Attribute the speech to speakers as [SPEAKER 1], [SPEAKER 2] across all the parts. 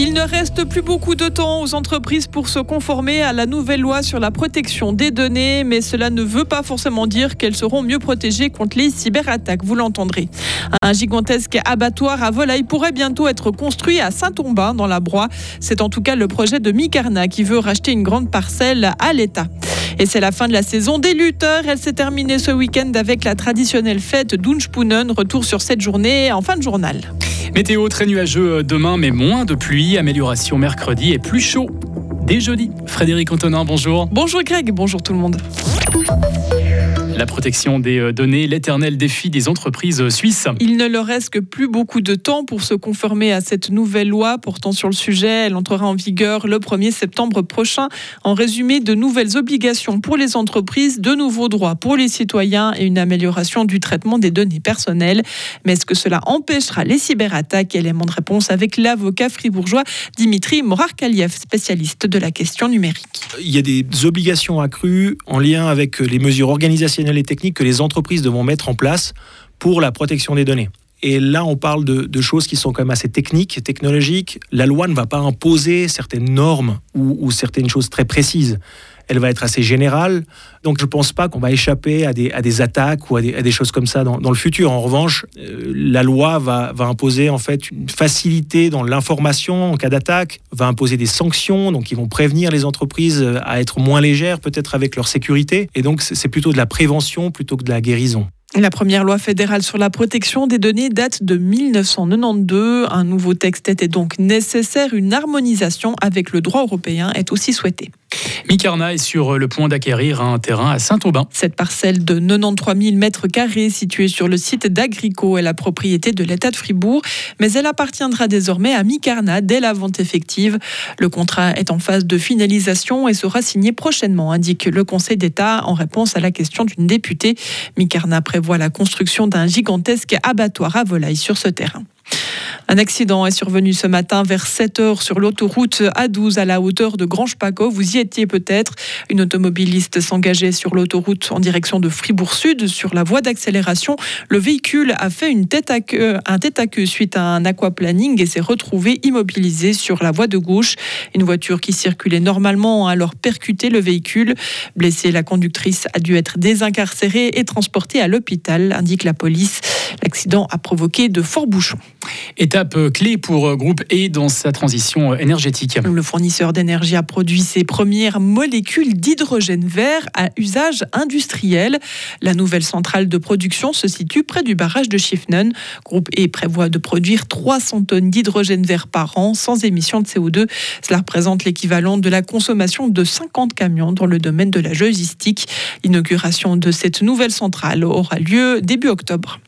[SPEAKER 1] Il ne reste plus beaucoup de temps aux entreprises pour se conformer à la nouvelle loi sur la protection des données, mais cela ne veut pas forcément dire qu'elles seront mieux protégées contre les cyberattaques, vous l'entendrez. Un gigantesque abattoir à volaille pourrait bientôt être construit à Saint-Ombin dans la Broye. C'est en tout cas le projet de Micarna qui veut racheter une grande parcelle à l'État. Et c'est la fin de la saison des lutteurs. Elle s'est terminée ce week-end avec la traditionnelle fête d'Unspunen. Retour sur cette journée en fin de journal.
[SPEAKER 2] Météo très nuageux demain, mais moins de pluie. Amélioration mercredi et plus chaud dès jeudi. Frédéric Antonin, bonjour.
[SPEAKER 1] Bonjour Greg, bonjour tout le monde.
[SPEAKER 2] La protection des euh, données, l'éternel défi des entreprises euh, suisses.
[SPEAKER 1] Il ne leur reste que plus beaucoup de temps pour se conformer à cette nouvelle loi portant sur le sujet. Elle entrera en vigueur le 1er septembre prochain. En résumé, de nouvelles obligations pour les entreprises, de nouveaux droits pour les citoyens et une amélioration du traitement des données personnelles. Mais est-ce que cela empêchera les cyberattaques? Élément de réponse avec l'avocat fribourgeois Dimitri Morarkaliev, spécialiste de la question numérique.
[SPEAKER 3] Il y a des obligations accrues en lien avec les mesures organisationnelles les techniques que les entreprises devront mettre en place pour la protection des données. Et là, on parle de, choses qui sont quand même assez techniques, technologiques. La loi ne va pas imposer certaines normes ou, certaines choses très précises. Elle va être assez générale. Donc, je ne pense pas qu'on va échapper à des, attaques ou à des, choses comme ça dans, le futur. En revanche, euh, la loi va, va, imposer en fait une facilité dans l'information en cas d'attaque, va imposer des sanctions, donc ils vont prévenir les entreprises à être moins légères peut-être avec leur sécurité. Et donc, c'est plutôt de la prévention plutôt que de la guérison.
[SPEAKER 1] La première loi fédérale sur la protection des données date de 1992. Un nouveau texte était donc nécessaire. Une harmonisation avec le droit européen est aussi souhaitée.
[SPEAKER 2] Micarna est sur le point d'acquérir un terrain à Saint-Aubin.
[SPEAKER 1] Cette parcelle de 93 000 mètres carrés située sur le site d'Agrico est la propriété de l'État de Fribourg, mais elle appartiendra désormais à Micarna dès la vente effective. Le contrat est en phase de finalisation et sera signé prochainement, indique le Conseil d'État en réponse à la question d'une députée. Micarna prévoit la construction d'un gigantesque abattoir à volaille sur ce terrain. Un accident est survenu ce matin vers 7 heures sur l'autoroute A12 à la hauteur de Grange-Paco. Vous y étiez peut-être. Une automobiliste s'engageait sur l'autoroute en direction de Fribourg-Sud sur la voie d'accélération. Le véhicule a fait une tête à un tête à queue suite à un aquaplaning et s'est retrouvé immobilisé sur la voie de gauche. Une voiture qui circulait normalement a alors percuté le véhicule. Blessée, la conductrice a dû être désincarcérée et transportée à l'hôpital, indique la police. L'accident a provoqué de forts bouchons.
[SPEAKER 2] Étape clé pour Groupe E dans sa transition énergétique.
[SPEAKER 1] Le fournisseur d'énergie a produit ses premières molécules d'hydrogène vert à usage industriel. La nouvelle centrale de production se situe près du barrage de Schiffnen. Groupe E prévoit de produire 300 tonnes d'hydrogène vert par an sans émission de CO2. Cela représente l'équivalent de la consommation de 50 camions dans le domaine de la logistique. L'inauguration de cette nouvelle centrale aura lieu début octobre.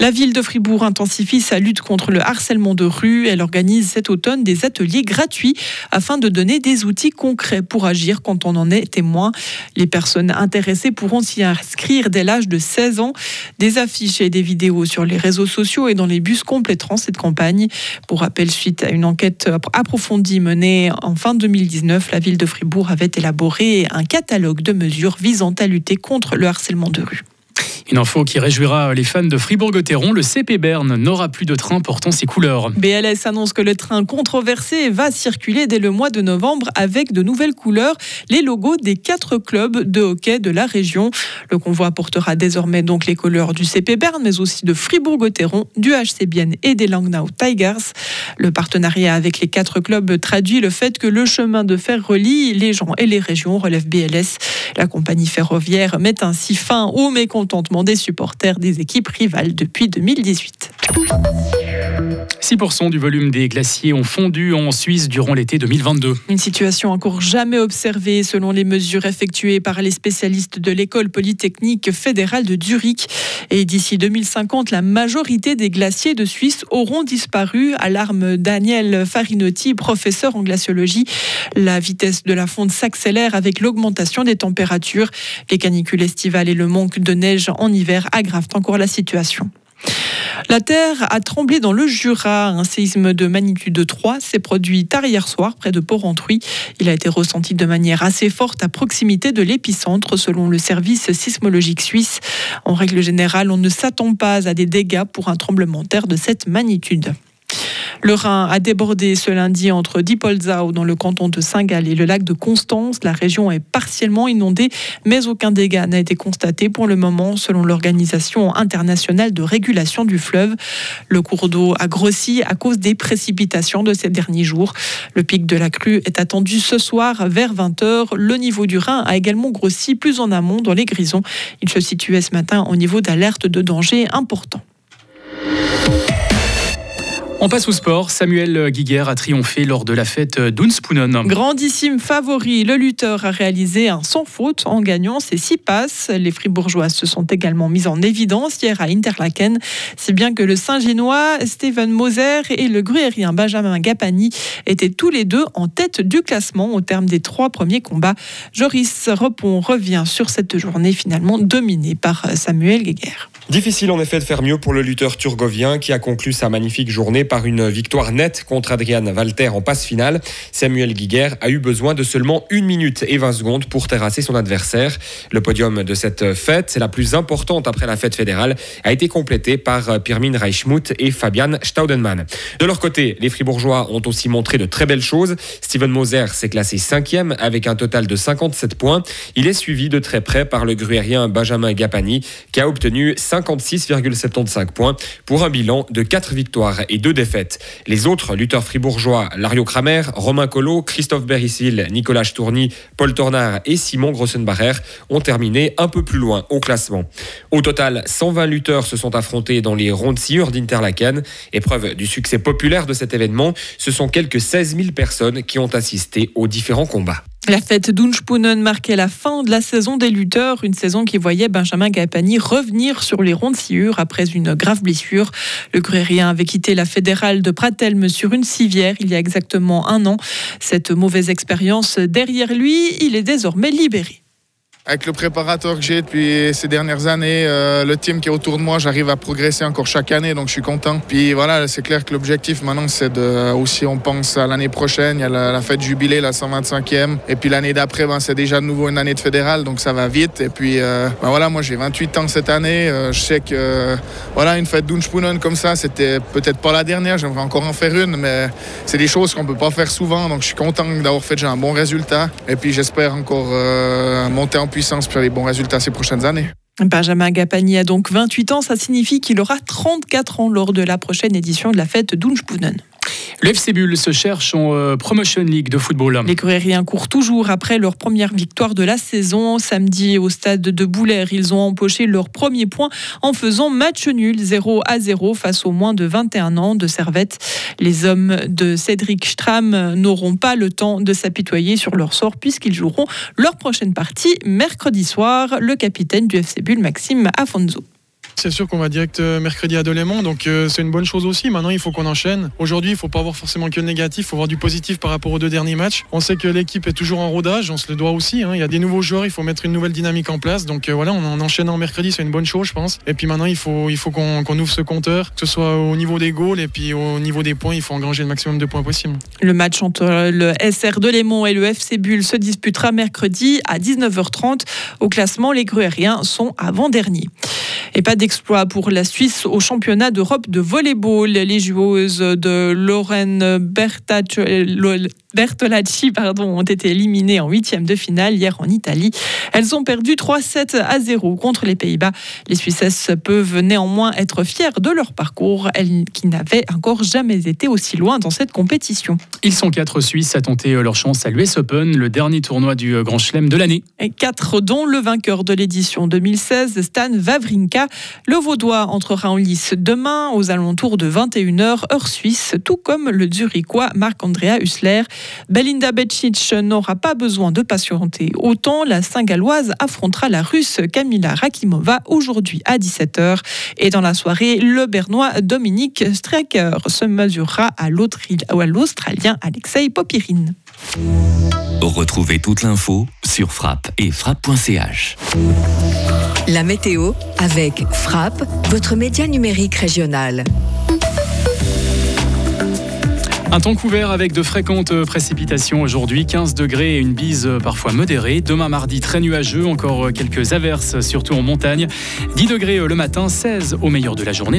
[SPEAKER 1] La ville de Fribourg intensifie sa lutte contre le harcèlement de rue. Elle organise cet automne des ateliers gratuits afin de donner des outils concrets pour agir quand on en est témoin. Les personnes intéressées pourront s'y inscrire dès l'âge de 16 ans. Des affiches et des vidéos sur les réseaux sociaux et dans les bus compléteront cette campagne. Pour rappel, suite à une enquête approfondie menée en fin 2019, la ville de Fribourg avait élaboré un catalogue de mesures visant à lutter contre le harcèlement de rue.
[SPEAKER 2] Une info qui réjouira les fans de Fribourg-Gotteron. Le CP Berne n'aura plus de train portant ses couleurs.
[SPEAKER 1] BLS annonce que le train controversé va circuler dès le mois de novembre avec de nouvelles couleurs, les logos des quatre clubs de hockey de la région. Le convoi portera désormais donc les couleurs du CP Berne, mais aussi de Fribourg-Gotteron, du HC Bienne et des Langnau Tigers. Le partenariat avec les quatre clubs traduit le fait que le chemin de fer relie les gens et les régions, relève BLS. La compagnie ferroviaire met ainsi fin au mécontentement des supporters des équipes rivales depuis 2018.
[SPEAKER 2] 6% du volume des glaciers ont fondu en Suisse durant l'été 2022.
[SPEAKER 1] Une situation encore jamais observée selon les mesures effectuées par les spécialistes de l'école polytechnique fédérale de Zurich. Et d'ici 2050, la majorité des glaciers de Suisse auront disparu, alarme Daniel Farinotti, professeur en glaciologie. La vitesse de la fonte s'accélère avec l'augmentation des températures. Les canicules estivales et le manque de neige en hiver aggravent encore la situation. La terre a tremblé dans le Jura. Un séisme de magnitude 3 s'est produit tard hier soir près de Port-Rentruy. Il a été ressenti de manière assez forte à proximité de l'épicentre selon le service sismologique suisse. En règle générale, on ne s'attend pas à des dégâts pour un tremblement de terre de cette magnitude. Le Rhin a débordé ce lundi entre Diepolzau dans le canton de Saint-Gall et le lac de Constance. La région est partiellement inondée, mais aucun dégât n'a été constaté pour le moment selon l'Organisation internationale de régulation du fleuve. Le cours d'eau a grossi à cause des précipitations de ces derniers jours. Le pic de la crue est attendu ce soir vers 20h. Le niveau du Rhin a également grossi plus en amont dans les Grisons. Il se situait ce matin au niveau d'alerte de danger important.
[SPEAKER 2] On passe au sport. Samuel Guiguer a triomphé lors de la fête d'Unspunen.
[SPEAKER 1] Grandissime favori, le lutteur a réalisé un sans faute en gagnant ses six passes. Les Fribourgeois se sont également mis en évidence hier à Interlaken, si bien que le Saint-Génois Steven Moser et le gruérien Benjamin Gapani étaient tous les deux en tête du classement au terme des trois premiers combats. Joris Repon revient sur cette journée finalement dominée par Samuel Guiguer.
[SPEAKER 4] Difficile en effet de faire mieux pour le lutteur turgovien qui a conclu sa magnifique journée par une victoire nette contre Adrian Walter en passe finale. Samuel Guiguer a eu besoin de seulement 1 minute et 20 secondes pour terrasser son adversaire. Le podium de cette fête, la plus importante après la fête fédérale, a été complété par Pirmin Reichmuth et Fabian Staudenmann. De leur côté, les Fribourgeois ont aussi montré de très belles choses. Steven Moser s'est classé cinquième avec un total de 57 points. Il est suivi de très près par le gruérien Benjamin Gapani qui a obtenu 56,75 points pour un bilan de 4 victoires et 2 défaites. Les autres lutteurs fribourgeois, Lario Kramer, Romain Collot, Christophe Berissil, Nicolas Tourny, Paul Tornard et Simon Grossenbacher ont terminé un peu plus loin au classement. Au total, 120 lutteurs se sont affrontés dans les rondes sciures d'Interlaken. Épreuve du succès populaire de cet événement, ce sont quelques 16 000 personnes qui ont assisté aux différents combats.
[SPEAKER 1] La fête d'Unspunen marquait la fin de la saison des lutteurs, une saison qui voyait Benjamin Gapani revenir sur les rondes sciures après une grave blessure. Le gruérien avait quitté la fédérale de Pratelme sur une civière il y a exactement un an. Cette mauvaise expérience derrière lui, il est désormais libéré
[SPEAKER 5] avec le préparateur que j'ai depuis ces dernières années, euh, le team qui est autour de moi, j'arrive à progresser encore chaque année, donc je suis content. Puis voilà, c'est clair que l'objectif maintenant, c'est de aussi, on pense à l'année prochaine, il y a la, fête jubilé, la 125e, et puis l'année d'après, ben, c'est déjà de nouveau une année de fédéral, donc ça va vite. Et puis euh, ben, voilà, moi j'ai 28 ans cette année, euh, je sais que voilà, une fête d'Unspunen comme ça, c'était peut-être pas la dernière, j'aimerais encore en faire une, mais c'est des choses qu'on peut pas faire souvent, donc je suis content d'avoir fait déjà un bon résultat, et puis j'espère encore monter en puissance pour les bons résultats ces prochaines années.
[SPEAKER 1] Benjamin Gapani a donc 28 ans, ça signifie qu'il aura 34 ans lors de la prochaine édition de la fête d'Unspunen.
[SPEAKER 2] Le FC Bull se cherche en euh, Promotion League de football.
[SPEAKER 1] Les Coréens courent toujours après leur première victoire de la saison. Samedi, au stade de Boulaire, ils ont empoché leur premier point en faisant match nul 0 à 0 face aux moins de 21 ans de Servette. Les hommes de Cédric Stram n'auront pas le temps de s'apitoyer sur leur sort puisqu'ils joueront leur prochaine partie mercredi soir. Le capitaine du FC Bull, Maxime Afonso.
[SPEAKER 6] C'est sûr qu'on va direct euh, mercredi à Delémont, donc euh, c'est une bonne chose aussi. Maintenant, il faut qu'on enchaîne. Aujourd'hui, il faut pas avoir forcément que le négatif, il faut avoir du positif par rapport aux deux derniers matchs. On sait que l'équipe est toujours en rodage, on se le doit aussi. Hein. Il y a des nouveaux joueurs, il faut mettre une nouvelle dynamique en place. Donc euh, voilà, on en mercredi, c'est une bonne chose, je pense. Et puis maintenant, il faut, qu'on ouvre ce compteur, que ce soit au niveau des goals et puis au niveau des points, il faut engranger le maximum de points possible.
[SPEAKER 1] Le match entre le SR Delémont et le FC Bull se disputera mercredi à 19h30. Au classement, les Gruériens sont avant-derniers. Et pas d'exploit pour la Suisse au championnat d'Europe de volleyball. Les joueuses de Lorraine Bertolacci pardon, ont été éliminées en huitième de finale hier en Italie. Elles ont perdu 3-7 à 0 contre les Pays-Bas. Les Suissesses peuvent néanmoins être fières de leur parcours, elles qui n'avaient encore jamais été aussi loin dans cette compétition.
[SPEAKER 2] Ils sont quatre Suisses à tenter leur chance à l'US Open, le dernier tournoi du Grand Chelem de l'année.
[SPEAKER 1] Quatre dont le vainqueur de l'édition 2016, Stan Wawrinka. Le Vaudois entrera en lice demain aux alentours de 21h heure suisse, tout comme le Zurichois Marc-Andrea Hussler. Belinda Becic n'aura pas besoin de patienter autant. La Saint-Galloise affrontera la Russe Kamila Rakimova aujourd'hui à 17h. Et dans la soirée, le Bernois Dominique Strecker se mesurera à l'Australien Alexei Popirine.
[SPEAKER 7] Retrouvez toute l'info sur frappe et frappe.ch. La météo avec Frappe, votre média numérique régional.
[SPEAKER 2] Un temps couvert avec de fréquentes précipitations aujourd'hui, 15 degrés et une bise parfois modérée. Demain mardi, très nuageux, encore quelques averses, surtout en montagne. 10 degrés le matin, 16 au meilleur de la journée.